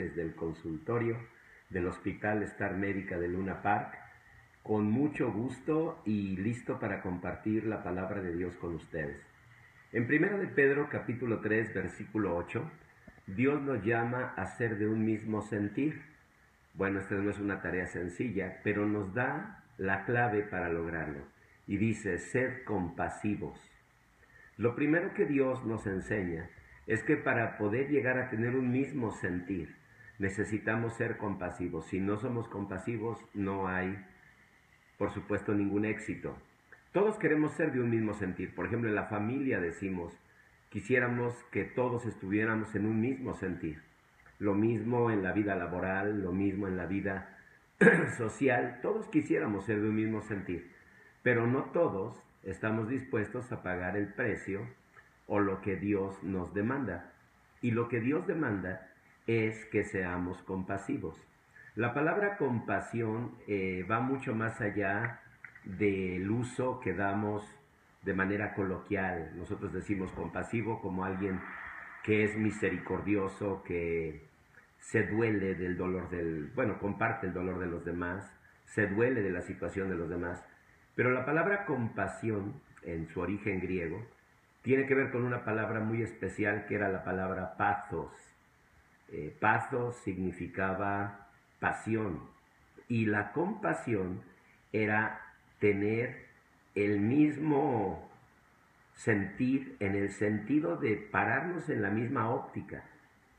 desde el consultorio del Hospital Star Médica de Luna Park, con mucho gusto y listo para compartir la palabra de Dios con ustedes. En 1 de Pedro capítulo 3 versículo 8, Dios nos llama a ser de un mismo sentir. Bueno, esta no es una tarea sencilla, pero nos da la clave para lograrlo. Y dice, sed compasivos. Lo primero que Dios nos enseña es que para poder llegar a tener un mismo sentir, necesitamos ser compasivos. Si no somos compasivos, no hay, por supuesto, ningún éxito. Todos queremos ser de un mismo sentir. Por ejemplo, en la familia decimos, quisiéramos que todos estuviéramos en un mismo sentir. Lo mismo en la vida laboral, lo mismo en la vida social. Todos quisiéramos ser de un mismo sentir. Pero no todos estamos dispuestos a pagar el precio o lo que Dios nos demanda. Y lo que Dios demanda es que seamos compasivos. La palabra compasión eh, va mucho más allá del uso que damos de manera coloquial. Nosotros decimos compasivo como alguien que es misericordioso, que se duele del dolor del, bueno, comparte el dolor de los demás, se duele de la situación de los demás. Pero la palabra compasión, en su origen griego, tiene que ver con una palabra muy especial que era la palabra pathos. Eh, significaba pasión y la compasión era tener el mismo sentir en el sentido de pararnos en la misma óptica,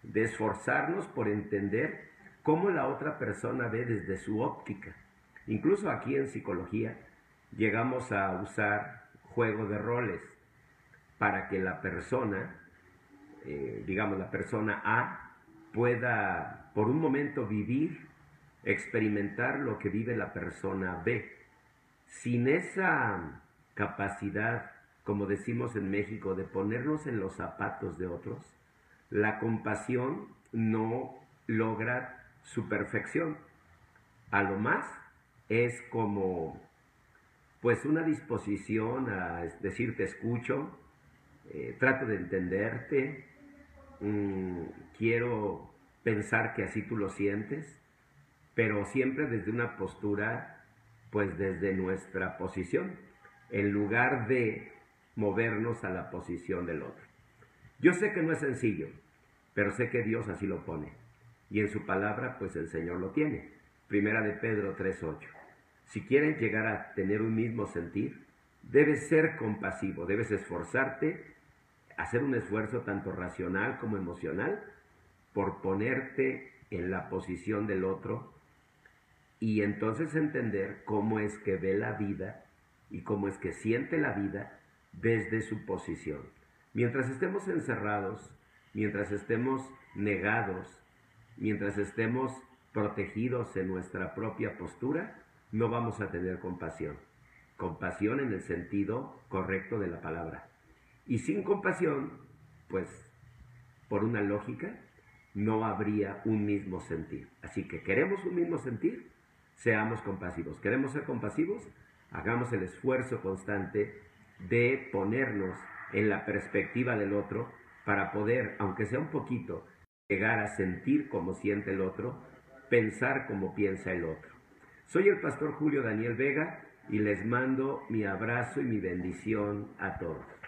de esforzarnos por entender cómo la otra persona ve desde su óptica. Incluso aquí en psicología llegamos a usar juego de roles para que la persona, eh, digamos la persona A, pueda por un momento vivir, experimentar lo que vive la persona B. Sin esa capacidad, como decimos en México, de ponernos en los zapatos de otros, la compasión no logra su perfección. A lo más es como pues una disposición a decir te escucho, eh, trato de entenderte, mm, quiero pensar que así tú lo sientes, pero siempre desde una postura, pues desde nuestra posición, en lugar de movernos a la posición del otro. Yo sé que no es sencillo, pero sé que Dios así lo pone. Y en su palabra, pues el Señor lo tiene. Primera de Pedro 3.8. Si quieres llegar a tener un mismo sentir, debes ser compasivo, debes esforzarte, hacer un esfuerzo tanto racional como emocional por ponerte en la posición del otro y entonces entender cómo es que ve la vida y cómo es que siente la vida desde su posición. Mientras estemos encerrados, mientras estemos negados, mientras estemos protegidos en nuestra propia postura, no vamos a tener compasión. Compasión en el sentido correcto de la palabra. Y sin compasión, pues, por una lógica, no habría un mismo sentir. Así que queremos un mismo sentir, seamos compasivos. Queremos ser compasivos, hagamos el esfuerzo constante de ponernos en la perspectiva del otro para poder, aunque sea un poquito, llegar a sentir como siente el otro, pensar como piensa el otro. Soy el pastor Julio Daniel Vega y les mando mi abrazo y mi bendición a todos.